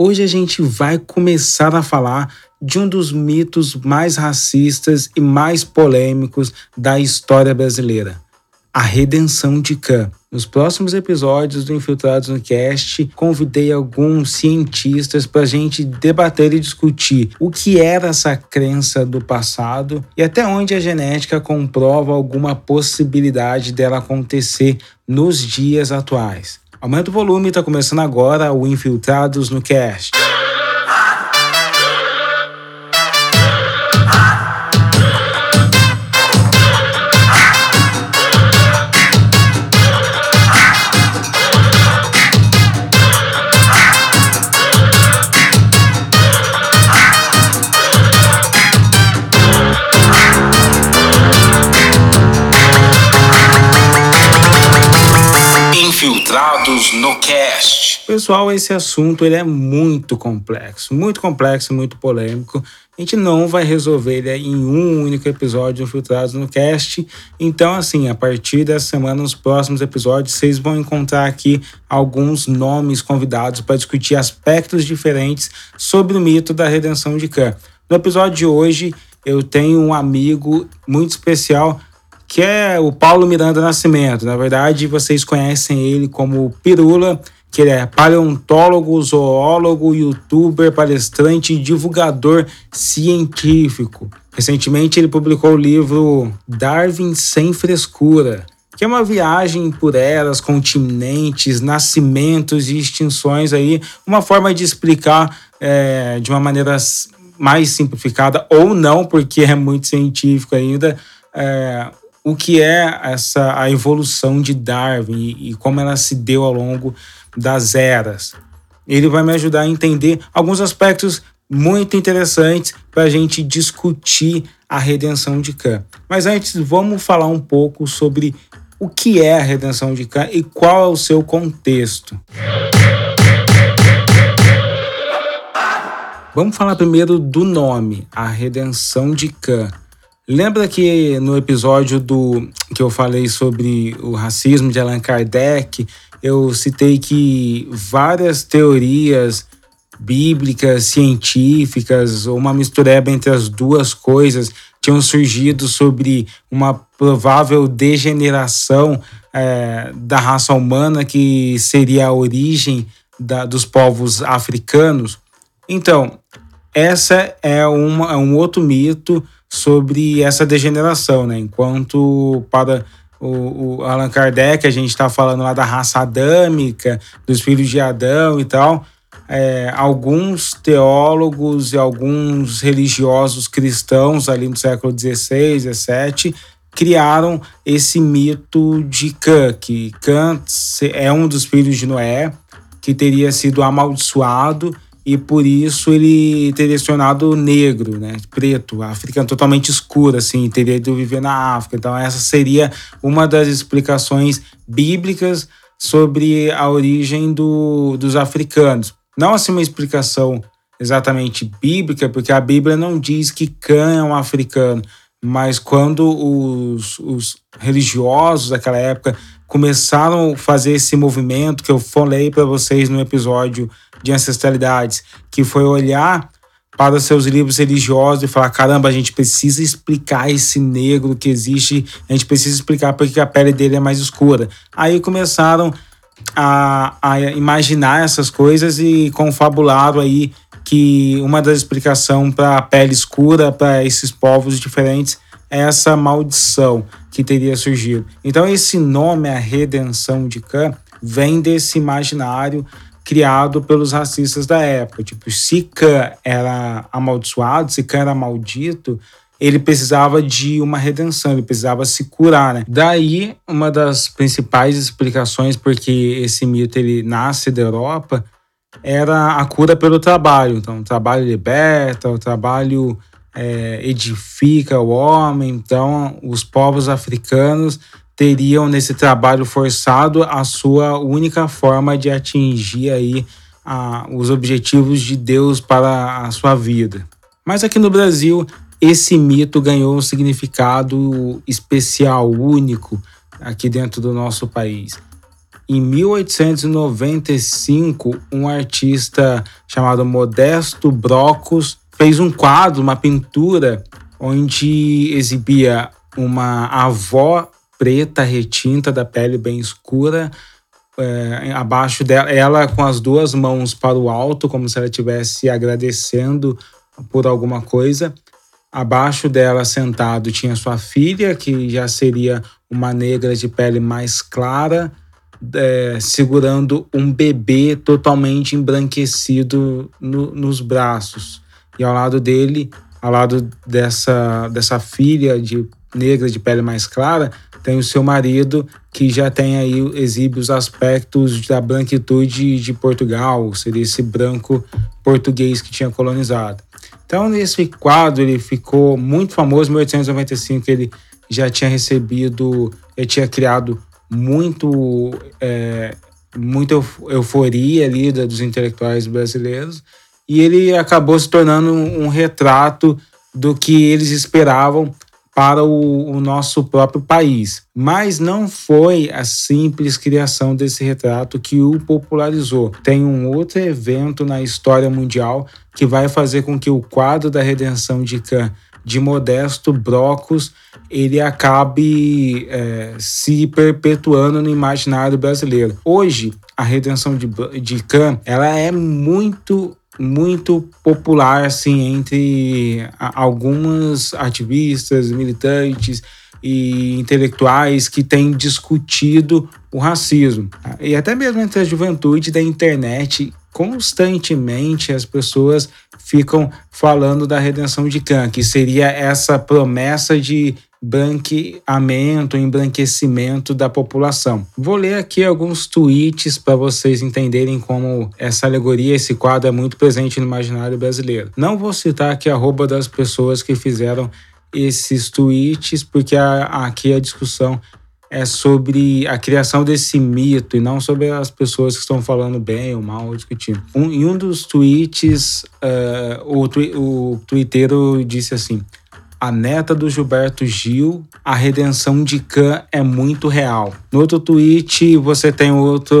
Hoje a gente vai começar a falar de um dos mitos mais racistas e mais polêmicos da história brasileira: a redenção de Cã. Nos próximos episódios do Infiltrados no Cast, convidei alguns cientistas para a gente debater e discutir o que era essa crença do passado e até onde a genética comprova alguma possibilidade dela acontecer nos dias atuais. Aumenta o volume, está começando agora o Infiltrados no Cast. Pessoal, esse assunto ele é muito complexo, muito complexo, muito polêmico. A gente não vai resolver ele em um único episódio Infiltrados no Cast. Então, assim, a partir dessa semana, nos próximos episódios, vocês vão encontrar aqui alguns nomes convidados para discutir aspectos diferentes sobre o mito da redenção de Khan. No episódio de hoje, eu tenho um amigo muito especial que é o Paulo Miranda Nascimento. Na verdade, vocês conhecem ele como Pirula, que ele é paleontólogo, zoólogo, youtuber, palestrante e divulgador científico. Recentemente, ele publicou o livro Darwin Sem Frescura, que é uma viagem por eras, continentes, nascimentos e extinções aí, uma forma de explicar é, de uma maneira mais simplificada ou não, porque é muito científico ainda, é, o que é essa a evolução de Darwin e, e como ela se deu ao longo das eras. Ele vai me ajudar a entender alguns aspectos muito interessantes para a gente discutir a redenção de Kant. Mas antes, vamos falar um pouco sobre o que é a redenção de Kant e qual é o seu contexto. Vamos falar primeiro do nome, a redenção de Kant. Lembra que no episódio do que eu falei sobre o racismo de Allan Kardec, eu citei que várias teorias bíblicas, científicas, ou uma mistureba entre as duas coisas, tinham surgido sobre uma provável degeneração é, da raça humana, que seria a origem da, dos povos africanos. Então, essa é, uma, é um outro mito sobre essa degeneração, né? Enquanto para o, o Allan Kardec a gente está falando lá da raça adâmica, dos filhos de Adão e tal, é, alguns teólogos e alguns religiosos cristãos ali no século XVI, XVII criaram esse mito de Cã, que Cã é um dos filhos de Noé, que teria sido amaldiçoado e por isso ele teria se tornado negro, né, preto, africano, totalmente escuro, assim, teria ido viver na África. Então essa seria uma das explicações bíblicas sobre a origem do, dos africanos. Não assim uma explicação exatamente bíblica, porque a Bíblia não diz que Cã é um africano, mas quando os, os religiosos daquela época começaram a fazer esse movimento que eu falei para vocês no episódio de ancestralidades, que foi olhar para os seus livros religiosos e falar: caramba, a gente precisa explicar esse negro que existe, a gente precisa explicar porque a pele dele é mais escura. Aí começaram a, a imaginar essas coisas e confabularam aí que uma das explicações para a pele escura, para esses povos diferentes, é essa maldição que teria surgido. Então, esse nome, a redenção de Cã, vem desse imaginário criado pelos racistas da época. Tipo, se Khan era amaldiçoado, se Khan era maldito, ele precisava de uma redenção, ele precisava se curar, né? Daí, uma das principais explicações porque esse mito ele nasce da Europa era a cura pelo trabalho. Então, o trabalho liberta, o trabalho é, edifica o homem. Então, os povos africanos teriam nesse trabalho forçado a sua única forma de atingir aí a, os objetivos de Deus para a sua vida. Mas aqui no Brasil, esse mito ganhou um significado especial, único, aqui dentro do nosso país. Em 1895, um artista chamado Modesto Brocos fez um quadro, uma pintura, onde exibia uma avó preta retinta da pele bem escura, é, abaixo dela, ela com as duas mãos para o alto, como se ela estivesse agradecendo por alguma coisa. Abaixo dela, sentado, tinha sua filha, que já seria uma negra de pele mais clara, é, segurando um bebê totalmente embranquecido no, nos braços. E ao lado dele, ao lado dessa, dessa filha de negra de pele mais clara, tem o seu marido que já tem aí exibe os aspectos da branquitude de Portugal, seria esse branco português que tinha colonizado. Então esse quadro ele ficou muito famoso em 1895, ele já tinha recebido, ele tinha criado muito, é, muita euforia ali dos intelectuais brasileiros e ele acabou se tornando um retrato do que eles esperavam para o, o, nosso próprio país. Mas não foi a simples criação desse retrato que o popularizou. Tem um outro evento na história mundial que vai fazer com que o quadro da redenção de Can de Modesto Brocos ele acabe é, se perpetuando no imaginário brasileiro. Hoje, a redenção de, de Khan ela é muito muito popular assim entre algumas ativistas, militantes e intelectuais que têm discutido o racismo. E até mesmo entre a juventude da internet, constantemente as pessoas ficam falando da redenção de Khan, que seria essa promessa de branqueamento, embranquecimento da população. Vou ler aqui alguns tweets para vocês entenderem como essa alegoria, esse quadro é muito presente no imaginário brasileiro. Não vou citar aqui a roupa das pessoas que fizeram esses tweets, porque a, aqui a discussão é sobre a criação desse mito e não sobre as pessoas que estão falando bem ou mal ou discutindo. Um, em um dos tweets, uh, o, o twitteiro disse assim: a neta do Gilberto Gil, a redenção de Khan é muito real. No outro tweet, você tem outro,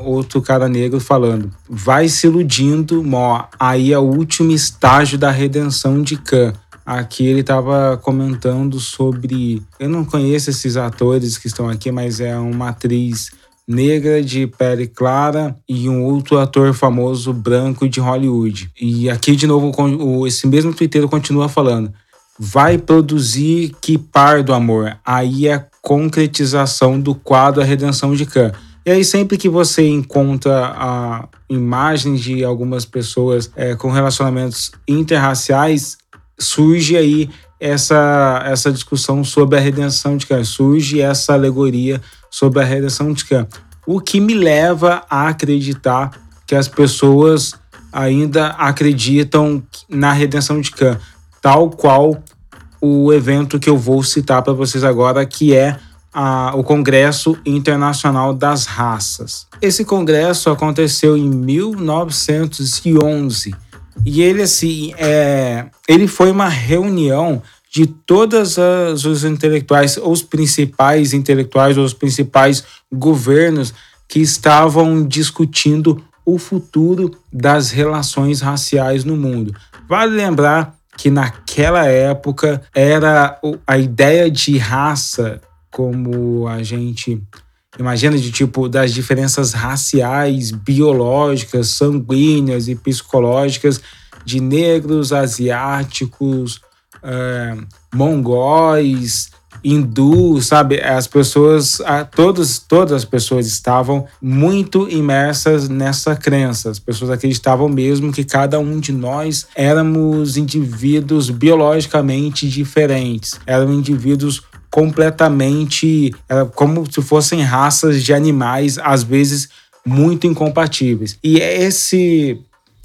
outro cara negro falando: vai se iludindo, mó, aí é o último estágio da redenção de Khan. Aqui ele estava comentando sobre. Eu não conheço esses atores que estão aqui, mas é uma atriz negra de pele clara e um outro ator famoso branco de Hollywood. E aqui, de novo, esse mesmo Twitter continua falando: vai produzir que par do amor. Aí é a concretização do quadro A Redenção de Khan. E aí, sempre que você encontra a imagem de algumas pessoas é, com relacionamentos interraciais, surge aí essa, essa discussão sobre a redenção de Kant, surge essa alegoria sobre a redenção de Kant. O que me leva a acreditar que as pessoas ainda acreditam na redenção de Kant, tal qual o evento que eu vou citar para vocês agora, que é a, o Congresso Internacional das Raças. Esse congresso aconteceu em 1911 e ele, assim, é, ele foi uma reunião de todas os intelectuais, os principais intelectuais, os principais governos que estavam discutindo o futuro das relações raciais no mundo. Vale lembrar que naquela época era a ideia de raça como a gente Imagina de tipo das diferenças raciais, biológicas, sanguíneas e psicológicas de negros, asiáticos, é, mongóis, hindus, sabe? As pessoas, todas, todas as pessoas estavam muito imersas nessa crença. As pessoas acreditavam mesmo que cada um de nós éramos indivíduos biologicamente diferentes, eram indivíduos completamente como se fossem raças de animais, às vezes muito incompatíveis. E esse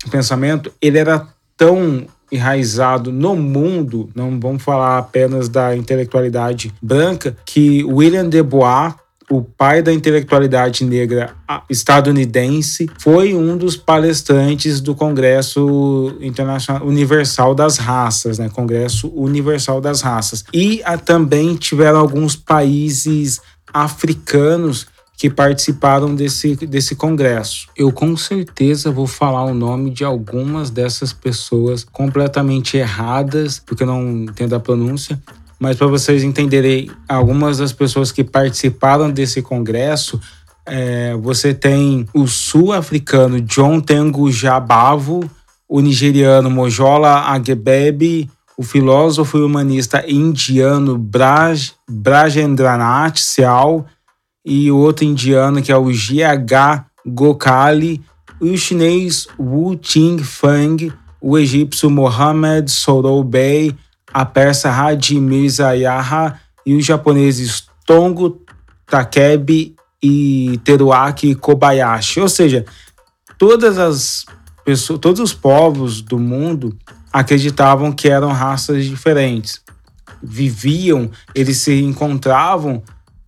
pensamento, ele era tão enraizado no mundo, não vamos falar apenas da intelectualidade branca, que William de Bois o pai da intelectualidade negra estadunidense, foi um dos palestrantes do Congresso Internacional Universal das Raças, né? Congresso Universal das Raças. E a, também tiveram alguns países africanos que participaram desse, desse congresso. Eu com certeza vou falar o nome de algumas dessas pessoas completamente erradas, porque eu não entendo a pronúncia, mas para vocês entenderem, algumas das pessoas que participaram desse congresso, é, você tem o sul-africano John Tengo Jabavo, o nigeriano Mojola Agbebe, o filósofo e humanista indiano Braj, Brajendranath Seal e o outro indiano que é o G.H. Gokhale, e o chinês Wu Ting-fang, o egípcio Mohammed Soroubei, a persa Hadi Mirza Yaha e os japoneses Tongo Takebe e Teruaki Kobayashi. Ou seja, todas as pessoas, todos os povos do mundo acreditavam que eram raças diferentes. Viviam, eles se encontravam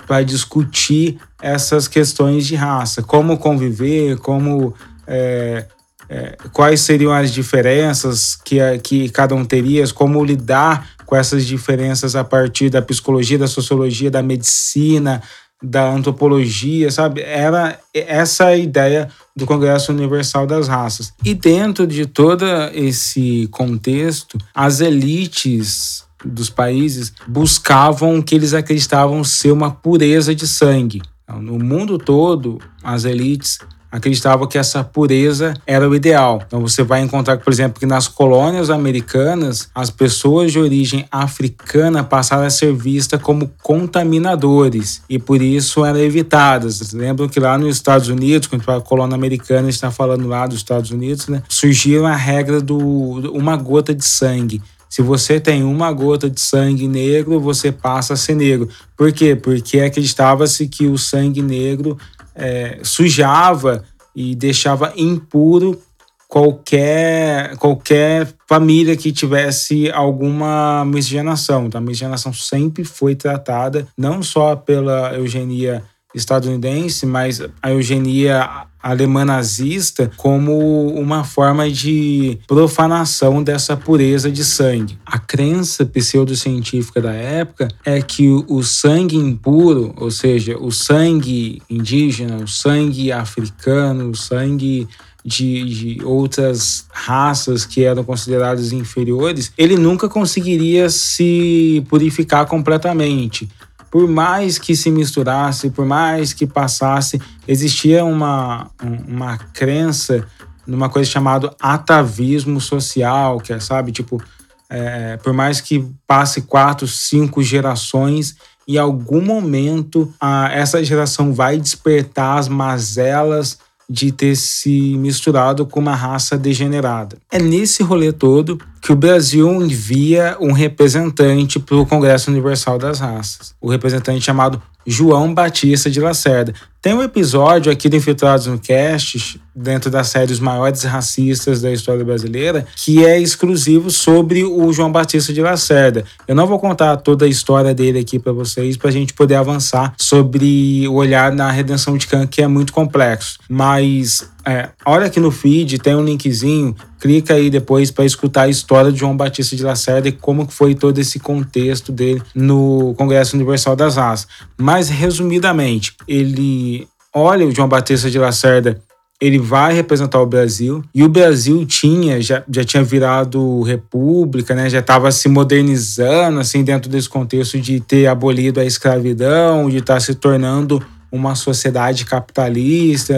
para discutir essas questões de raça, como conviver, como é, é, quais seriam as diferenças que, que cada um teria, como lidar com essas diferenças a partir da psicologia, da sociologia, da medicina, da antropologia, sabe? Era essa a ideia do Congresso Universal das Raças. E dentro de todo esse contexto, as elites dos países buscavam o que eles acreditavam ser uma pureza de sangue. Então, no mundo todo, as elites acreditavam que essa pureza era o ideal. Então você vai encontrar, por exemplo, que nas colônias americanas, as pessoas de origem africana passaram a ser vistas como contaminadores e por isso eram evitadas. Lembram que lá nos Estados Unidos, quando a colônia americana está falando lá dos Estados Unidos, né, surgiu a regra do uma gota de sangue. Se você tem uma gota de sangue negro, você passa a ser negro. Por quê? Porque acreditava-se que o sangue negro é, sujava e deixava impuro qualquer, qualquer família que tivesse alguma miscigenação. Então, a miscigenação sempre foi tratada não só pela eugenia estadunidense, mas a eugenia alemã nazista como uma forma de profanação dessa pureza de sangue. A crença pseudocientífica da época é que o sangue impuro, ou seja, o sangue indígena, o sangue africano, o sangue de, de, outras raças que eram consideradas inferiores, ele nunca conseguiria se purificar completamente por mais que se misturasse, por mais que passasse, existia uma, uma crença numa coisa chamada atavismo social, que é, sabe, tipo, é, por mais que passe quatro, cinco gerações, em algum momento a, essa geração vai despertar as mazelas de ter se misturado com uma raça degenerada. É nesse rolê todo que o Brasil envia um representante para o Congresso Universal das Raças. O representante chamado João Batista de Lacerda. Tem um episódio aqui do Infiltrados no Cast, dentro da série Os Maiores Racistas da História Brasileira, que é exclusivo sobre o João Batista de Lacerda. Eu não vou contar toda a história dele aqui para vocês, para a gente poder avançar sobre o olhar na redenção de Kant, que é muito complexo. Mas é, olha aqui no feed, tem um linkzinho, clica aí depois para escutar a história de João Batista de Lacerda e como foi todo esse contexto dele no Congresso Universal das Raças. Mas, resumidamente, ele olha o João Batista de Lacerda ele vai representar o Brasil e o Brasil tinha já, já tinha virado república, né? Já estava se modernizando assim dentro desse contexto de ter abolido a escravidão, de estar tá se tornando uma sociedade capitalista,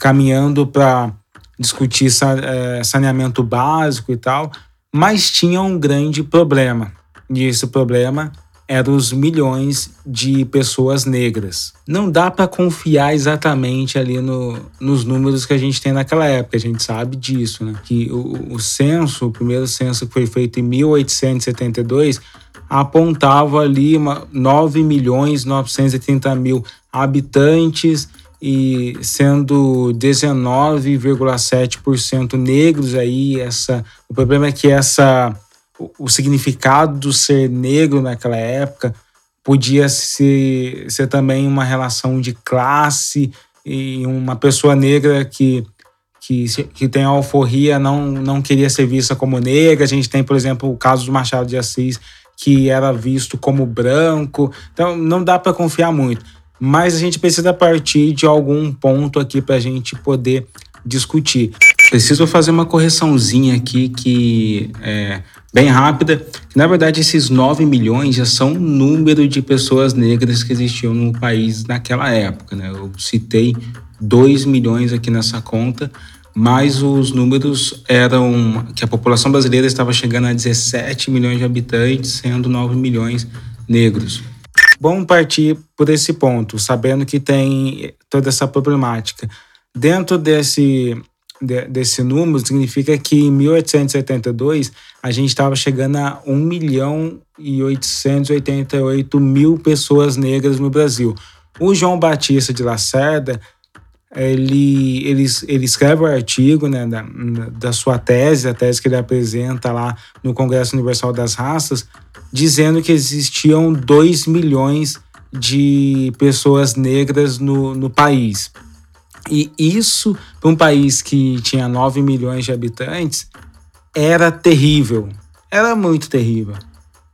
caminhando para discutir é, saneamento básico e tal, mas tinha um grande problema. E esse problema eram os milhões de pessoas negras. Não dá para confiar exatamente ali no, nos números que a gente tem naquela época, a gente sabe disso, né? Que o, o censo, o primeiro censo que foi feito em 1872, apontava ali uma, 9 milhões 930 mil habitantes e sendo 19,7% negros aí essa o problema é que essa o, o, significado do ser negro naquela época podia ser, ser também uma relação de classe e uma pessoa negra que que, que tem alforria não, não queria ser vista como negra. A gente tem, por exemplo, o caso do Machado de Assis, que era visto como branco. Então, não dá para confiar muito. Mas a gente precisa partir de algum ponto aqui para a gente poder discutir. Preciso fazer uma correçãozinha aqui que é bem rápida. Na verdade, esses 9 milhões já são o número de pessoas negras que existiam no país naquela época. Né? Eu citei 2 milhões aqui nessa conta, mas os números eram que a população brasileira estava chegando a 17 milhões de habitantes, sendo 9 milhões negros. Vamos partir por esse ponto, sabendo que tem toda essa problemática. Dentro desse, de, desse número, significa que em 1872 a gente estava chegando a 1 milhão e 888 mil pessoas negras no Brasil. O João Batista de Lacerda, ele, ele, ele escreve o artigo né, da, da sua tese, a tese que ele apresenta lá no Congresso Universal das Raças, dizendo que existiam 2 milhões de pessoas negras no, no país. E isso, para um país que tinha 9 milhões de habitantes, era terrível. Era muito terrível.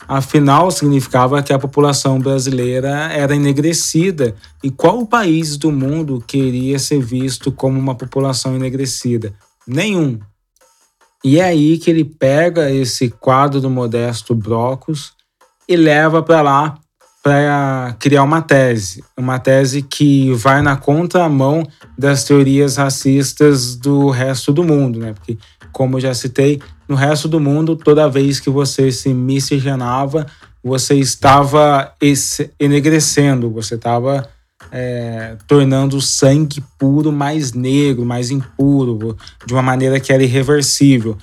Afinal, significava que a população brasileira era enegrecida. E qual país do mundo queria ser visto como uma população enegrecida? Nenhum. E é aí que ele pega esse quadro do Modesto Brocos e leva para lá para criar uma tese, uma tese que vai na contramão das teorias racistas do resto do mundo, né? Porque, como eu já citei, no resto do mundo, toda vez que você se miscigenava, você estava enegrecendo, você estava é, tornando o sangue puro mais negro, mais impuro, de uma maneira que era irreversível.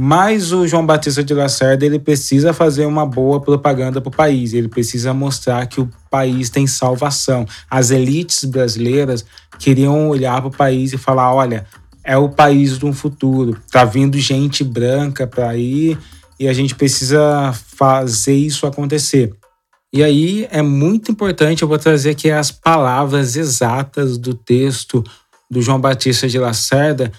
Mas o João Batista de Lacerda ele precisa fazer uma boa propaganda para o país. Ele precisa mostrar que o país tem salvação. As elites brasileiras queriam olhar para o país e falar: olha, é o país do futuro. Tá vindo gente branca para ir e a gente precisa fazer isso acontecer. E aí é muito importante, eu vou trazer aqui as palavras exatas do texto do João Batista de Lacerda,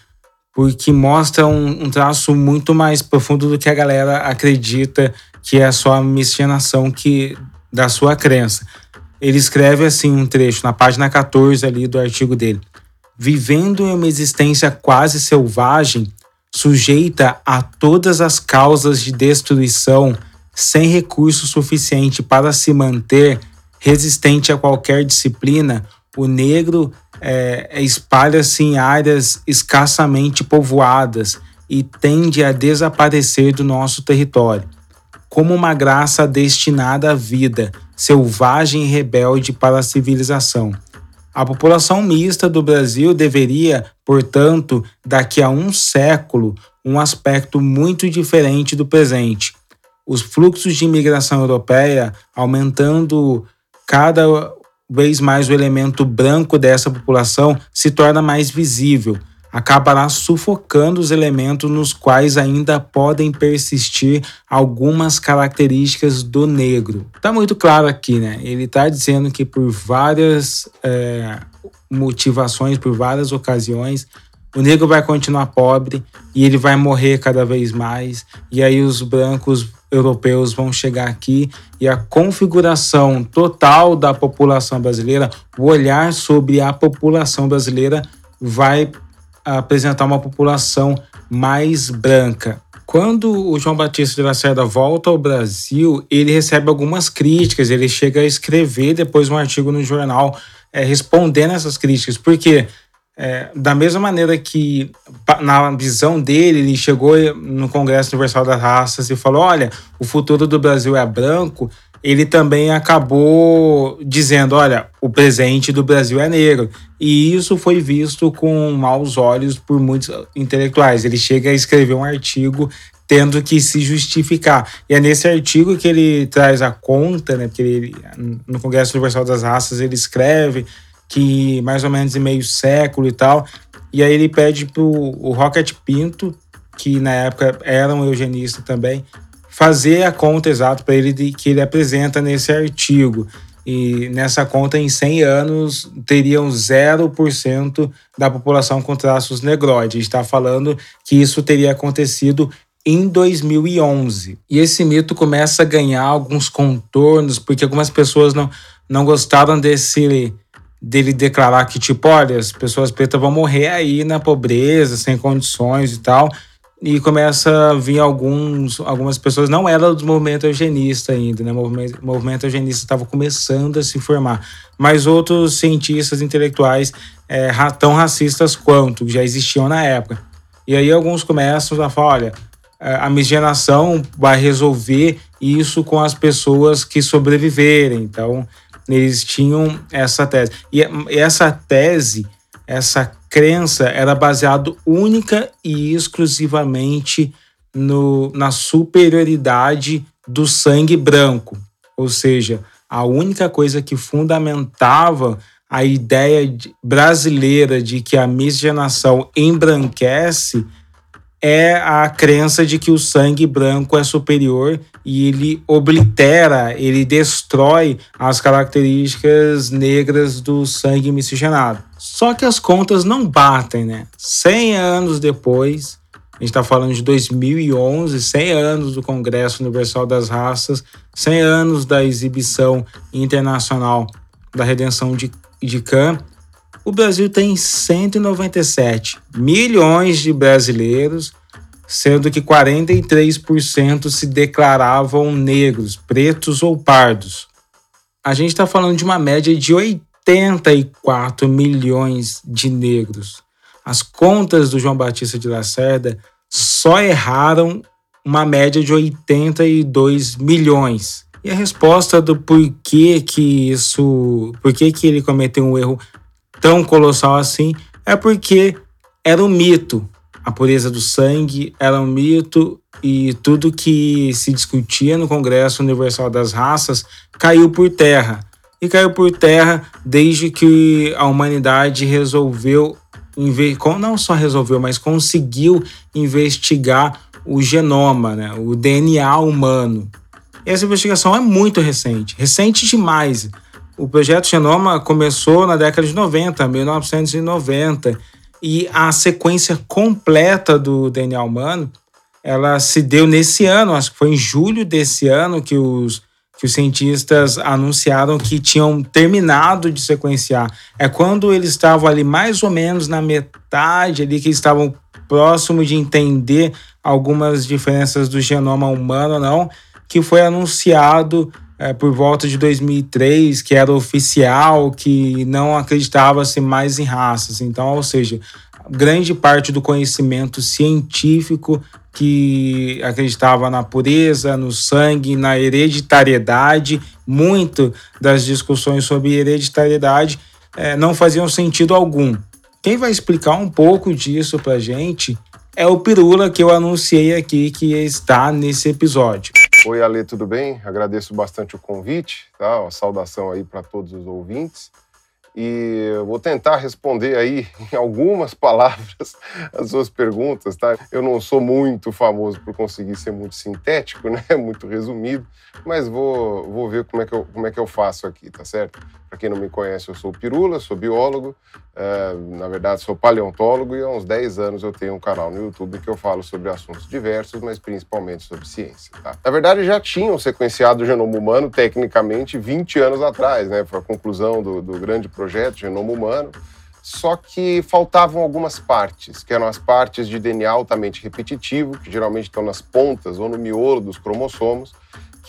porque mostra um, um, traço muito mais profundo do que a galera acredita que é só a miscigenação que, da sua crença. Ele escreve assim um trecho na página 14 ali do artigo dele. Vivendo em uma existência quase selvagem, sujeita a todas as causas de destruição, sem recurso suficiente para se manter resistente a qualquer disciplina, o negro é, é, espalha-se em áreas escassamente povoadas e tende a desaparecer do nosso território, como uma graça destinada à vida, selvagem e rebelde para a civilização. A população mista do Brasil deveria, portanto, daqui a um século, um aspecto muito diferente do presente. Os fluxos de imigração europeia aumentando cada vez mais o elemento branco dessa população se torna mais visível, acabará sufocando os elementos nos quais ainda podem persistir algumas características do negro. Está muito claro aqui, né? Ele está dizendo que por várias é, motivações, por várias ocasiões, o negro vai continuar pobre e ele vai morrer cada vez mais, e aí os brancos europeus vão chegar aqui e a configuração total da população brasileira, o olhar sobre a população brasileira vai apresentar uma população mais branca. Quando o João Batista de Lacerda volta ao Brasil, ele recebe algumas críticas, ele chega a escrever depois um artigo no jornal é, respondendo essas críticas, porque é, da mesma maneira que, na visão dele, ele chegou no Congresso Universal das Raças e falou: olha, o futuro do Brasil é branco, ele também acabou dizendo: olha, o presente do Brasil é negro. E isso foi visto com maus olhos por muitos intelectuais. Ele chega a escrever um artigo tendo que se justificar. E é nesse artigo que ele traz a conta, né? Porque ele, no Congresso Universal das Raças ele escreve que mais ou menos em meio século e tal. E aí ele pede pro o Rocket Pinto, que na época era um eugenista também, fazer a conta exata para ele de, que ele apresenta nesse artigo. E nessa conta, em 100 anos, teriam 0% da população com traços negroides. A gente está falando que isso teria acontecido em 2011. E esse mito começa a ganhar alguns contornos, porque algumas pessoas não, não gostaram desse dele declarar que, tipo, olha, as pessoas pretas vão morrer aí na pobreza, sem condições e tal. E começa a vir alguns, algumas pessoas, não era do movimento eugenista ainda, né? O movimento, movimento eugenista estava começando a se formar, mas outros cientistas intelectuais é, tão racistas quanto já existiam na época. E aí alguns começam a falar, olha, é, a miscigenação vai resolver isso com as pessoas que sobreviverem. Então, eles tinham essa tese. E essa tese, essa crença era baseado única e exclusivamente no, na superioridade do sangue branco. Ou seja, a única coisa que fundamentava a ideia brasileira de que a miscigenação embranquece é a crença de que o sangue branco é superior e ele oblitera, ele destrói as características negras do sangue miscigenado. Só que as contas não batem, né? 100 anos depois, a gente está falando de 2011, 100 anos do Congresso Universal das Raças, 100 anos da exibição internacional da redenção de, de Khan, o Brasil tem 197 milhões de brasileiros, sendo que 43% se declaravam negros, pretos ou pardos. A gente está falando de uma média de 84 milhões de negros. As contas do João Batista de Lacerda só erraram uma média de 82 milhões. E a resposta do porquê que isso, porquê que ele cometeu um erro tão colossal assim é porque era um mito. A pureza do sangue era um mito e tudo que se discutia no Congresso Universal das Raças caiu por terra. E caiu por terra desde que a humanidade resolveu, não só resolveu, mas conseguiu investigar o genoma, né, o DNA humano. E essa investigação é muito recente, recente demais. O projeto Genoma começou na década de 90, 1990, e a sequência completa do DNA humano, ela se deu nesse ano, acho que foi em julho desse ano que os que os cientistas anunciaram que tinham terminado de sequenciar. É quando eles estavam ali mais ou menos na metade ali que estavam próximo de entender algumas diferenças do genoma humano não, que foi anunciado é, por volta de 2003, que era oficial, que não acreditava-se mais em raças. Então, ou seja, grande parte do conhecimento científico que acreditava na pureza, no sangue, na hereditariedade, muito das discussões sobre hereditariedade é, não faziam sentido algum. Quem vai explicar um pouco disso para gente é o Pirula que eu anunciei aqui que está nesse episódio. Oi, Ale, tudo bem? Agradeço bastante o convite, tá? Uma saudação aí para todos os ouvintes. E eu vou tentar responder aí em algumas palavras as suas perguntas, tá? Eu não sou muito famoso por conseguir ser muito sintético, né? Muito resumido, mas vou, vou ver como é, que eu, como é que eu faço aqui, tá certo? Para quem não me conhece, eu sou Pirula, sou biólogo, é, na verdade sou paleontólogo e há uns 10 anos eu tenho um canal no YouTube que eu falo sobre assuntos diversos, mas principalmente sobre ciência. Tá? Na verdade já tinham sequenciado o genoma humano tecnicamente 20 anos atrás, né? Foi a conclusão do, do grande projeto Genoma Humano, só que faltavam algumas partes, que eram as partes de DNA altamente repetitivo, que geralmente estão nas pontas ou no miolo dos cromossomos,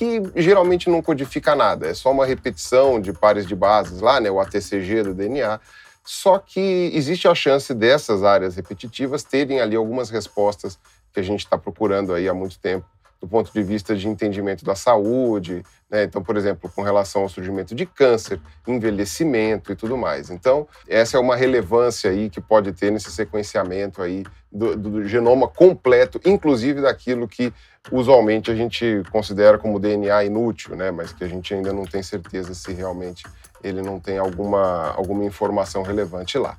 que geralmente não codifica nada, é só uma repetição de pares de bases lá, né, o ATCG do DNA. Só que existe a chance dessas áreas repetitivas terem ali algumas respostas que a gente está procurando aí há muito tempo do ponto de vista de entendimento da saúde, né? então, por exemplo, com relação ao surgimento de câncer, envelhecimento e tudo mais. Então, essa é uma relevância aí que pode ter nesse sequenciamento aí do, do genoma completo, inclusive daquilo que usualmente a gente considera como DNA inútil, né? mas que a gente ainda não tem certeza se realmente ele não tem alguma, alguma informação relevante lá.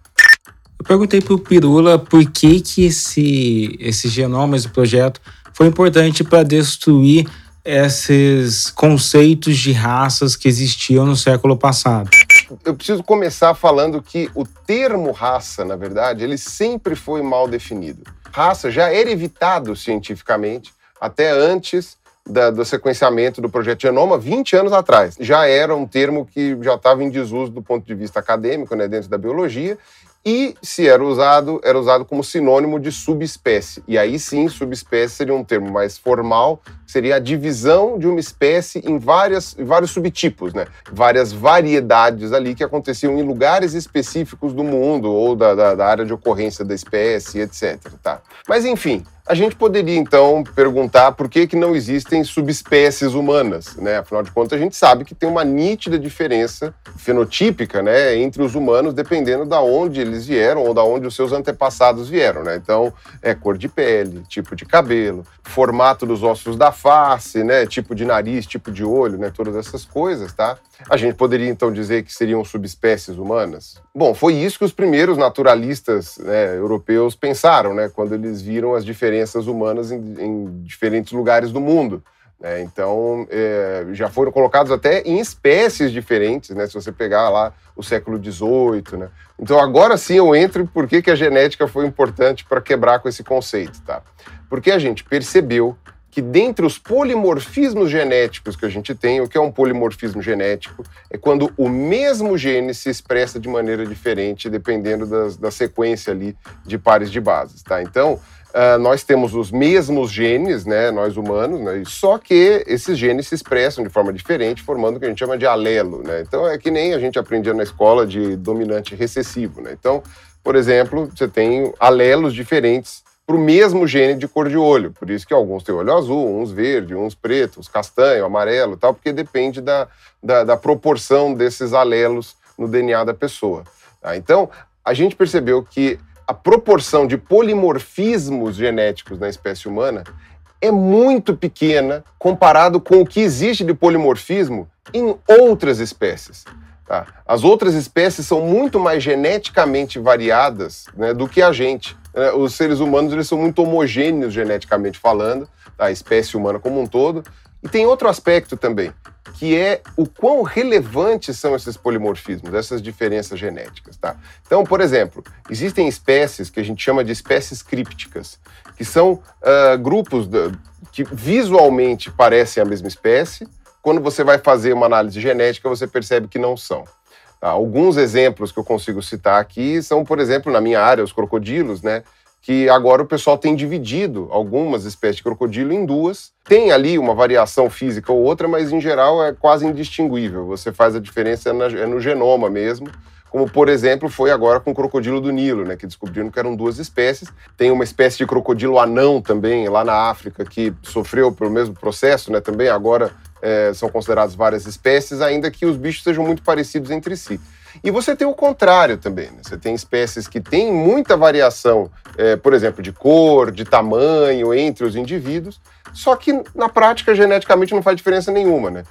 Eu perguntei para o Pirula por que, que esse, esse genoma, esse projeto, foi importante para destruir esses conceitos de raças que existiam no século passado. Eu preciso começar falando que o termo raça, na verdade, ele sempre foi mal definido. Raça já era evitado cientificamente até antes da, do sequenciamento do projeto Genoma 20 anos atrás. Já era um termo que já estava em desuso do ponto de vista acadêmico, né, dentro da biologia, e se era usado, era usado como sinônimo de subespécie. E aí sim, subespécie seria um termo mais formal, seria a divisão de uma espécie em várias, vários subtipos, né? Várias variedades ali que aconteciam em lugares específicos do mundo ou da, da, da área de ocorrência da espécie, etc. Tá? Mas enfim, a gente poderia então perguntar por que, que não existem subespécies humanas, né? Afinal de contas, a gente sabe que tem uma nítida diferença fenotípica, né, entre os humanos, dependendo da onde eles vieram ou da onde os seus antepassados vieram, né? Então, é cor de pele, tipo de cabelo, formato dos ossos da face, né, tipo de nariz, tipo de olho, né, todas essas coisas, tá? A gente poderia então dizer que seriam subespécies humanas? Bom, foi isso que os primeiros naturalistas né, europeus pensaram, né, quando eles viram as diferenças humanas em, em diferentes lugares do mundo. Né? Então, é, já foram colocados até em espécies diferentes, né, se você pegar lá o século XVIII. Né? Então, agora sim eu entro em por que, que a genética foi importante para quebrar com esse conceito. Tá? Porque a gente percebeu que dentre os polimorfismos genéticos que a gente tem, o que é um polimorfismo genético? É quando o mesmo gene se expressa de maneira diferente, dependendo das, da sequência ali de pares de bases, tá? Então, uh, nós temos os mesmos genes, né, nós humanos, né, só que esses genes se expressam de forma diferente, formando o que a gente chama de alelo, né? Então, é que nem a gente aprendia na escola de dominante recessivo, né? Então, por exemplo, você tem alelos diferentes para o mesmo gene de cor de olho. Por isso que alguns têm olho azul, uns verde, uns preto, uns castanho, amarelo tal, porque depende da, da, da proporção desses alelos no DNA da pessoa. Tá? Então, a gente percebeu que a proporção de polimorfismos genéticos na espécie humana é muito pequena comparado com o que existe de polimorfismo em outras espécies. Tá? As outras espécies são muito mais geneticamente variadas né, do que a gente. Né? Os seres humanos eles são muito homogêneos geneticamente falando, tá? a espécie humana como um todo. E tem outro aspecto também, que é o quão relevantes são esses polimorfismos, essas diferenças genéticas. Tá? Então, por exemplo, existem espécies que a gente chama de espécies crípticas, que são uh, grupos que visualmente parecem a mesma espécie. Quando você vai fazer uma análise genética, você percebe que não são. Tá? Alguns exemplos que eu consigo citar aqui são, por exemplo, na minha área, os crocodilos, né? Que agora o pessoal tem dividido algumas espécies de crocodilo em duas. Tem ali uma variação física ou outra, mas em geral é quase indistinguível. Você faz a diferença é no genoma mesmo como por exemplo foi agora com o crocodilo do Nilo, né, que descobriram que eram duas espécies. Tem uma espécie de crocodilo anão também lá na África que sofreu pelo mesmo processo, né, também agora é, são consideradas várias espécies, ainda que os bichos sejam muito parecidos entre si. E você tem o contrário também. Né? Você tem espécies que têm muita variação, é, por exemplo, de cor, de tamanho entre os indivíduos, só que na prática geneticamente não faz diferença nenhuma. Né?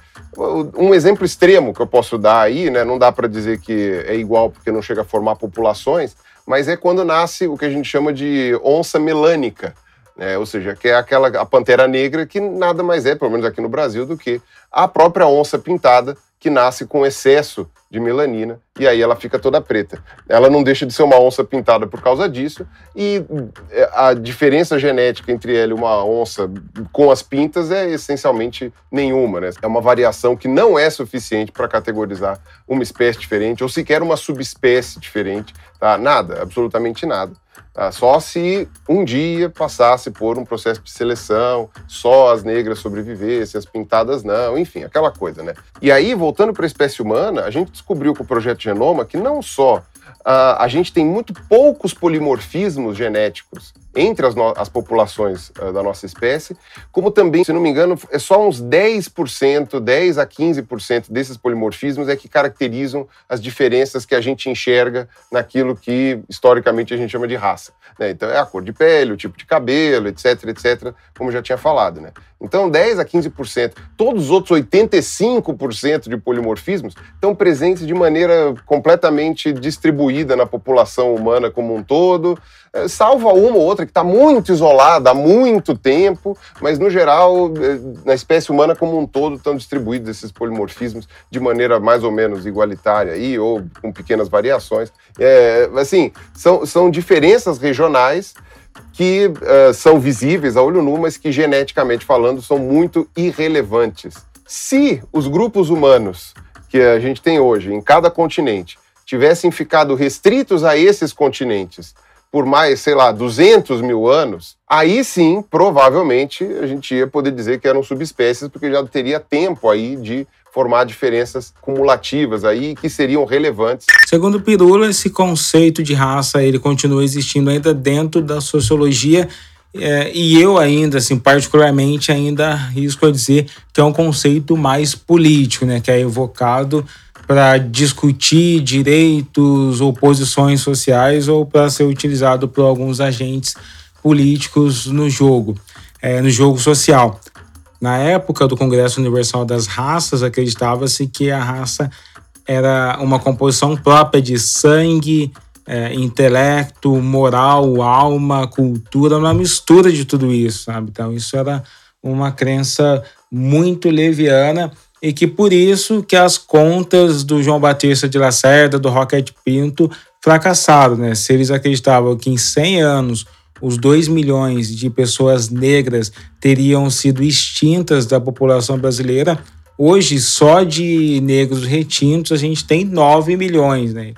Um exemplo extremo que eu posso dar aí, né, não dá para dizer que é igual porque não chega a formar populações, mas é quando nasce o que a gente chama de onça melânica. É, ou seja, que é aquela a pantera negra que nada mais é, pelo menos aqui no Brasil, do que a própria onça pintada que nasce com excesso de melanina e aí ela fica toda preta. Ela não deixa de ser uma onça pintada por causa disso e é, a diferença genética entre ela e uma onça com as pintas é essencialmente nenhuma, né? É uma variação que não é suficiente para categorizar uma espécie diferente ou sequer uma subespécie diferente, tá? Nada, absolutamente nada. Ah, só se um dia passasse por um processo de seleção, só as negras sobrevivessem, as pintadas não, enfim, aquela coisa, né? E aí, voltando para a espécie humana, a gente descobriu com o projeto Genoma que não só Uh, a gente tem muito poucos polimorfismos genéticos entre as, as populações uh, da nossa espécie, como também, se não me engano, é só uns 10%, 10 a 15% desses polimorfismos é que caracterizam as diferenças que a gente enxerga naquilo que historicamente a gente chama de raça. Né? Então é a cor de pele, o tipo de cabelo, etc, etc, como já tinha falado. Né? Então 10 a 15%. Todos os outros 85% de polimorfismos estão presentes de maneira completamente distribuída na população humana como um todo, é, salvo uma ou outra que está muito isolada há muito tempo, mas no geral, é, na espécie humana como um todo, estão distribuídos esses polimorfismos de maneira mais ou menos igualitária aí, ou com pequenas variações. É, assim, são, são diferenças regionais que uh, são visíveis a olho nu, mas que geneticamente falando são muito irrelevantes. Se os grupos humanos que a gente tem hoje em cada continente tivessem ficado restritos a esses continentes por mais, sei lá, 200 mil anos, aí sim, provavelmente, a gente ia poder dizer que eram subespécies, porque já teria tempo aí de formar diferenças cumulativas aí que seriam relevantes. Segundo Pirula, esse conceito de raça ele continua existindo ainda dentro da sociologia é, e eu ainda, assim, particularmente, ainda risco a dizer que é um conceito mais político, né, que é evocado para discutir direitos ou posições sociais ou para ser utilizado por alguns agentes políticos no jogo, é, no jogo social. Na época do Congresso Universal das Raças, acreditava-se que a raça era uma composição própria de sangue, é, intelecto, moral, alma, cultura, uma mistura de tudo isso, sabe? Então isso era uma crença muito leviana e que por isso que as contas do João Batista de Lacerda, do Rocket Pinto, fracassaram, né? Se eles acreditavam que em 100 anos os 2 milhões de pessoas negras teriam sido extintas da população brasileira, hoje só de negros retintos a gente tem 9 milhões, né?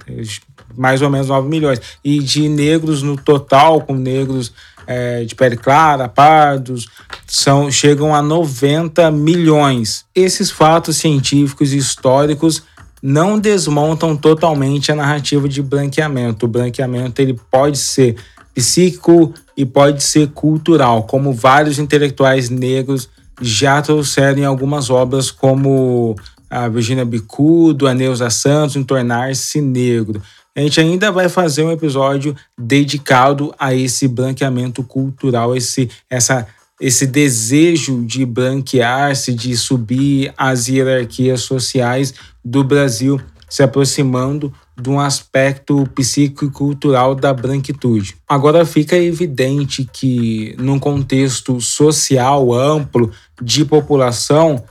Mais ou menos 9 milhões. E de negros no total, com negros é, de pele clara, pardos, são, chegam a 90 milhões. Esses fatos científicos e históricos não desmontam totalmente a narrativa de branqueamento. O branqueamento ele pode ser psíquico e pode ser cultural, como vários intelectuais negros já trouxeram em algumas obras, como a Virginia Bicudo, a Neuza Santos, em Tornar-se Negro. A gente ainda vai fazer um episódio dedicado a esse branqueamento cultural, esse, essa, esse desejo de branquear-se, de subir as hierarquias sociais do Brasil, se aproximando de um aspecto psíquico e cultural da branquitude. Agora fica evidente que, num contexto social amplo de população,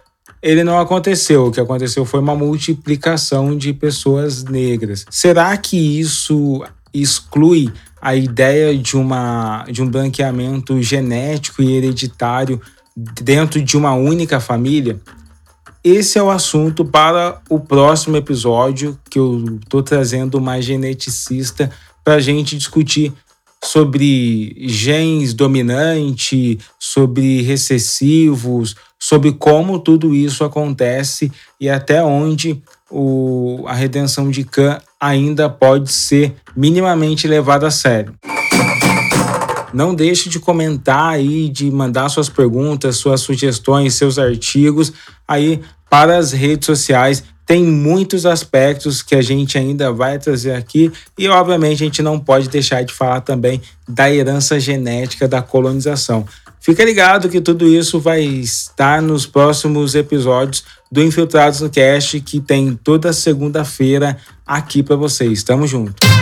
ele não aconteceu. O que aconteceu foi uma multiplicação de pessoas negras. Será que isso exclui a ideia de, uma, de um branqueamento genético e hereditário dentro de uma única família? Esse é o assunto para o próximo episódio, que eu estou trazendo uma geneticista para a gente discutir sobre genes dominante, sobre recessivos, sobre como tudo isso acontece e até onde o, a redenção de Khan ainda pode ser minimamente levada a sério. Não deixe de comentar aí, de mandar suas perguntas, suas sugestões, seus artigos aí para as redes sociais. Tem muitos aspectos que a gente ainda vai trazer aqui e, obviamente, a gente não pode deixar de falar também da herança genética da colonização. Fica ligado que tudo isso vai estar nos próximos episódios do Infiltrados no Cast, que tem toda segunda-feira aqui para vocês. Tamo junto.